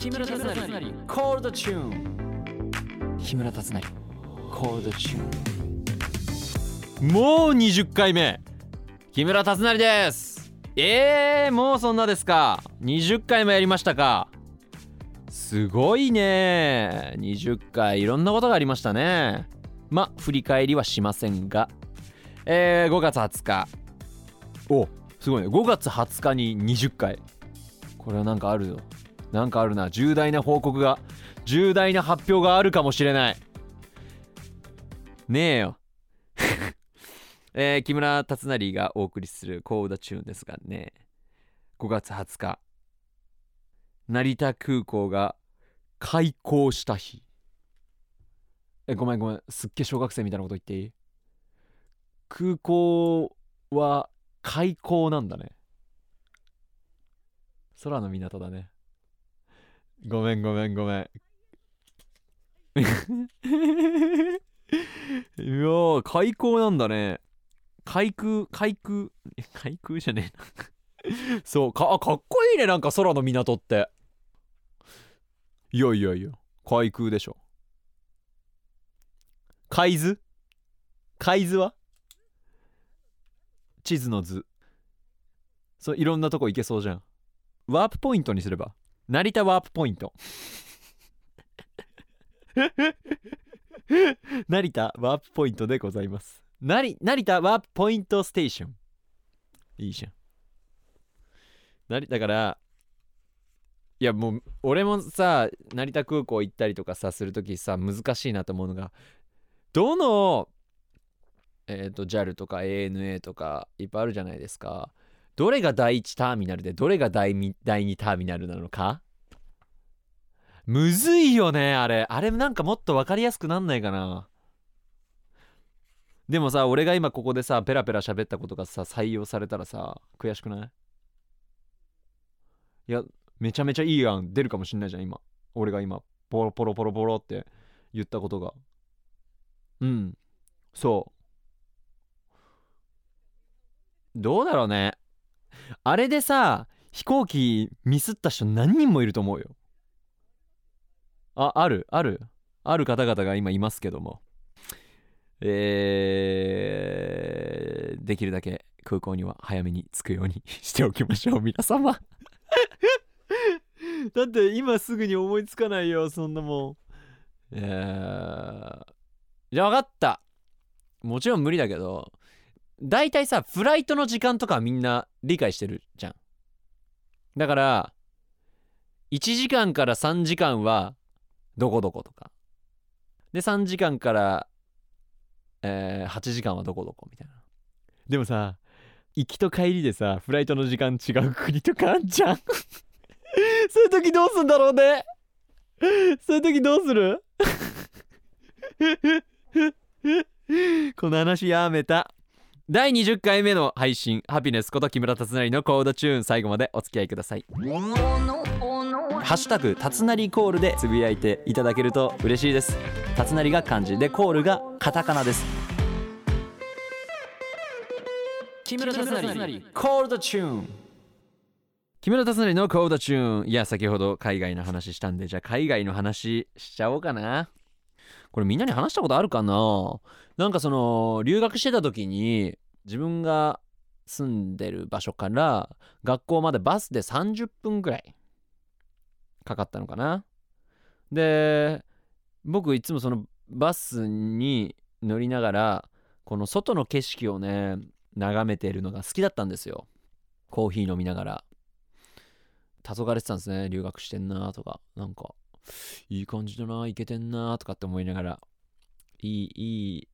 木村達成。コールドチューン木村達成。コールドチューンもう20回目。木村達成です。えー、もうそんなですか。20回もやりましたか。すごいね。20回。いろんなことがありましたね。ま振り返りはしませんが。えー、5月20日。お。すごいね。5月20日に20回。これはなんかあるよなんかあるな。重大な報告が重大な発表があるかもしれない。ねえよ。えー、木村達成がお送りするコーダチューンですがね。5月20日。成田空港が開港した日。えごめんごめん。すっげえ小学生みたいなこと言っていい？空港は開港なんだね。空の港だね。ごめんごめんごめん。いや ー開港なんだね。海空海空？海空じゃねえな。そうかかっこいいねなんか空の港って。いやいやいや海空でしょ。海図？海図は？地図の図。そういろんなとこ行けそうじゃん。ワープポイントにすれば。成田ワープポイント。成田ワープポイントでございます。成成田ワープポイントステーション。いいじゃん。成だからいやもう俺もさ成田空港行ったりとかさするときさ難しいなと思うのがどのえっ、ー、と JAL とか ANA とかいっぱいあるじゃないですか。どれが第1ターミナルでどれが第 2, 第2ターミナルなのか？むずいよねあれ。あれなんかもっと分かりやすくなんないかな？でもさ俺が今ここでさペラペラ喋ったことがさ採用されたらさ悔しくない？いやめちゃめちゃいい案出るかもしんないじゃん今。俺が今ポロポロポロポロって言ったことが。うん。そう。どうだろうね。あれでさ飛行機ミスった人何人もいると思うよ。ああるある。ある方々が今いますけども。えー、できるだけ空港には早めに着くように しておきましょう皆様。だって今すぐに思いつかないよそんなもん。えー、じゃあ分かった。もちろん無理だけど大体さフライトの時間とかみんな理解してるじゃん。だから1時間から3時間はどこどことか。で3時間から、えー、8時間はどこどこみたいな。でもさ行きと帰りでさフライトの時間違う国とかあんじゃん。そういう時どうすんだろうね。そういう時どうする？この話やめた。第20回目の配信ハピネスこと木村達成のコードチューン最後までお付き合いください。ハッシュタグたつなりコールでつぶやいていただけると嬉しいです。たつなりが漢字でコールがカタカナです。木村達成コールドチューン。木村達成のコードチューン。いや先ほど海外の話したんでじゃあ海外の話しちゃおうかな。これみんなに話したことあるかな？なんかその留学してた時に自分が住んでる場所から学校までバスで30分ぐらいかかったのかな？で僕いつもそのバスに乗りながらこの外の景色をね眺めてるのが好きだったんですよ。コーヒー飲みながら。黄昏てたんですね留学してんなとか。なんかいい感じだないけてんなとかって思いながらいいいい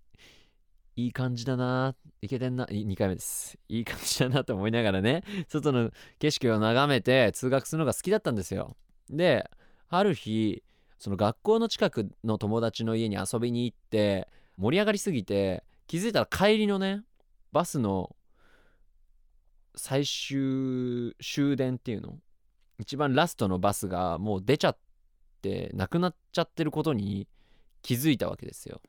いい感じだないけてんな2回目です。いい感じだなと思いながらね外の景色を眺めて通学するのが好きだったんですよ。である日その学校の近くの友達の家に遊びに行って盛り上がりすぎて気づいたら帰りのねバスの最終終電っていうの一番ラストのバスがもう出ちゃってなくなっちゃってることに気づいたわけですよ。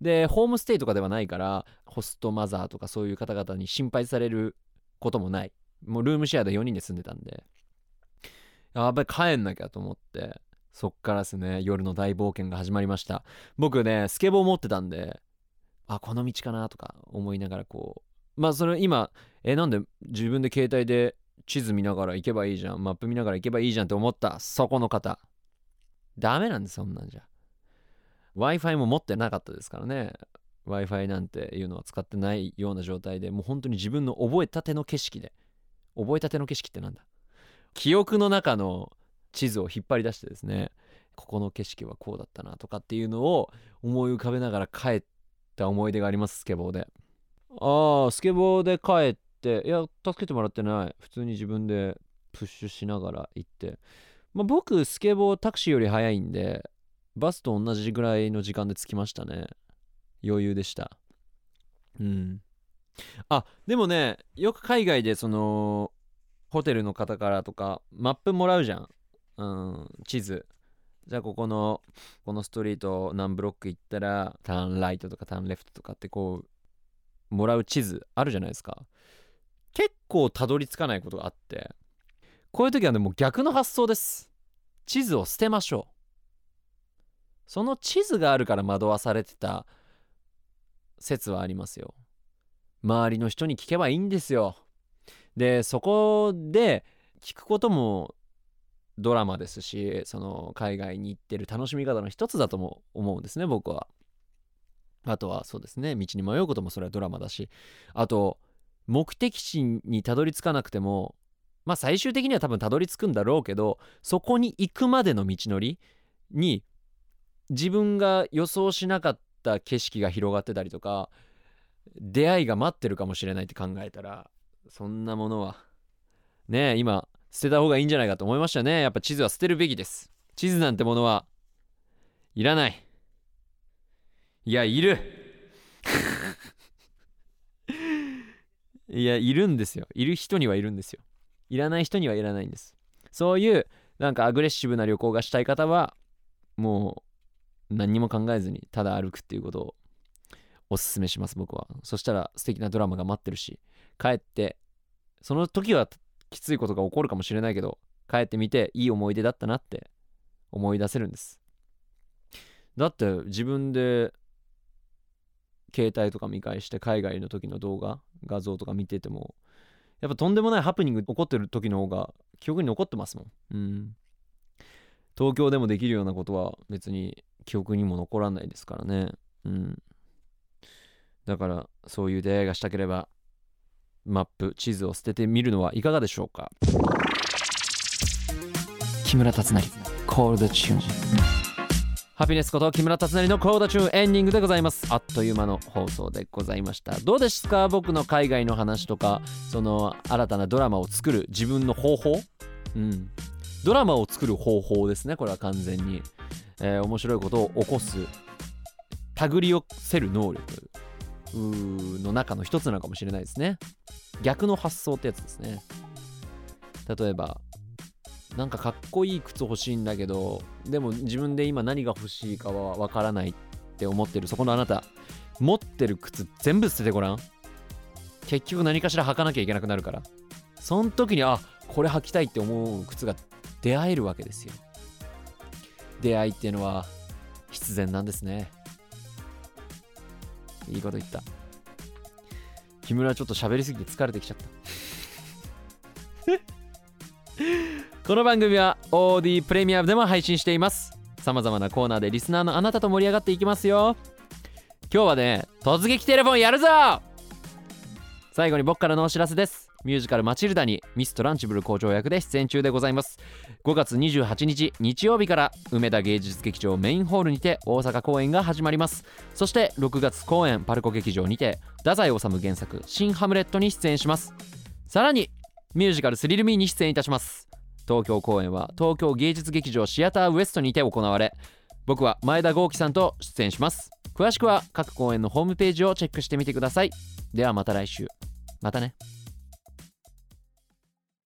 でホームステイとかではないからホストマザーとかそういう方々に心配されることもない。もうルームシェアで4人で住んでたんで。やっぱり帰んなきゃと思って。そっからですね。夜の大冒険が始まりました。僕ねスケボー持ってたんであこの道かなとか思いながらこうまあそれ今えなんで自分で携帯で地図見ながら行けばいいじゃんマップ見ながら行けばいいじゃんって思ったそこの方。ダメなんですそんなんじゃ。Wi-Fi も持ってなかったですからね。Wi-Fi なんていうのは使ってないような状態でもう本当に自分の覚えたての景色で。覚えたての景色ってなんだ。記憶の中の地図を引っ張り出してですねここの景色はこうだったなとかっていうのを思い浮かべながら帰った思い出がありますスケボーで。ああスケボーで帰っていや助けてもらってない。普通に自分でプッシュしながら行って。まあ、僕スケボータクシーより早いんでバスと同じぐらいの時間で着きましたね。余裕でした。うん。あでもねよく海外でそのホテルの方からとかマップもらうじゃん、うん、地図。じゃあここのこのストリート何ブロック行ったらターンライトとかターンレフトとかってこうもらう地図あるじゃないですか。結構たどり着かないことがあって。こういう時はねもう逆の発想です。地図を捨てましょう。その地図があるから惑わされてた説はありますよ。周りの人に聞けばいいんですよ。でそこで聞くこともドラマですしその海外に行ってる楽しみ方の一つだとも思うんですね僕は。あとはそうですね道に迷うこともそれはドラマだし。あと目的地にたどり着かなくてもまあ最終的には多分たどり着くんだろうけどそこに行くまでの道のりに自分が予想しなかった景色が広がってたりとか出会いが待ってるかもしれないって考えたらそんなものはねえ今捨てた方がいいんじゃないかと思いましたね。やっぱ地図は捨てるべきです。地図なんてものはいらない。いやいる。いやいるんですよ。いる人にはいるんですよ。いらない人にはいらないんです。そういうなんかアグレッシブな旅行がしたい方はもう何にも考えずにただ歩くっていうことをおすすめします僕は。そしたら素敵なドラマが待ってるし帰ってその時はきついことが起こるかもしれないけど帰ってみていい思い出だったなって思い出せるんです。だって自分で携帯とか見返して海外の時の動画画像とか見ててもやっぱとんでもないハプニング起こってる時の方が記憶に残ってますもん。うん。東京でもできるようなことは別に記憶にも残らないですからね。うん。だからそういう出会いがしたければマップ、地図を捨ててみるのはいかがでしょうか木村達成、コールドチューン。ハピネスこと木村達成のコーダチューンエンディングでございます。あっという間の放送でございました。どうですか？僕の海外の話とかその新たなドラマを作る自分の方法？うん。ドラマを作る方法ですねこれは完全に、えー、面白いことを起こす手繰り寄せる能力。の中の一つなのかもしれないですね。逆の発想ってやつですね。例えばなんかかっこいい靴欲しいんだけどでも自分で今何が欲しいかはわからないって思ってるそこのあなた持ってる靴全部捨ててごらん。結局何かしら履かなきゃいけなくなるから。その時にあこれ履きたいって思う靴が出会えるわけですよ。出会いっていうのは必然なんですね。いいこと言った。木村ちょっと喋りすぎて疲れてきちゃった。この番組は OD プレミアムでも配信しています。さまざまなコーナーでリスナーのあなたと盛り上がっていきますよ。今日はね突撃テレフォンやるぞ！最後に僕からのお知らせです。ミュージカル「マチルダ」にミス・トランチブル校長役で出演中でございます。5月28日日曜日から梅田芸術劇場メインホールにて大阪公演が始まります。そして6月公演パルコ劇場にて太宰治原作「新ハムレット」に出演します。さらにミュージカル「スリル・ミー」に出演いたします。東京公演は東京芸術劇場シアターウエストにて行われ僕は前田豪樹さんと出演します。詳しくは各公演のホームページをチェックしてみてください。ではまた来週。またね。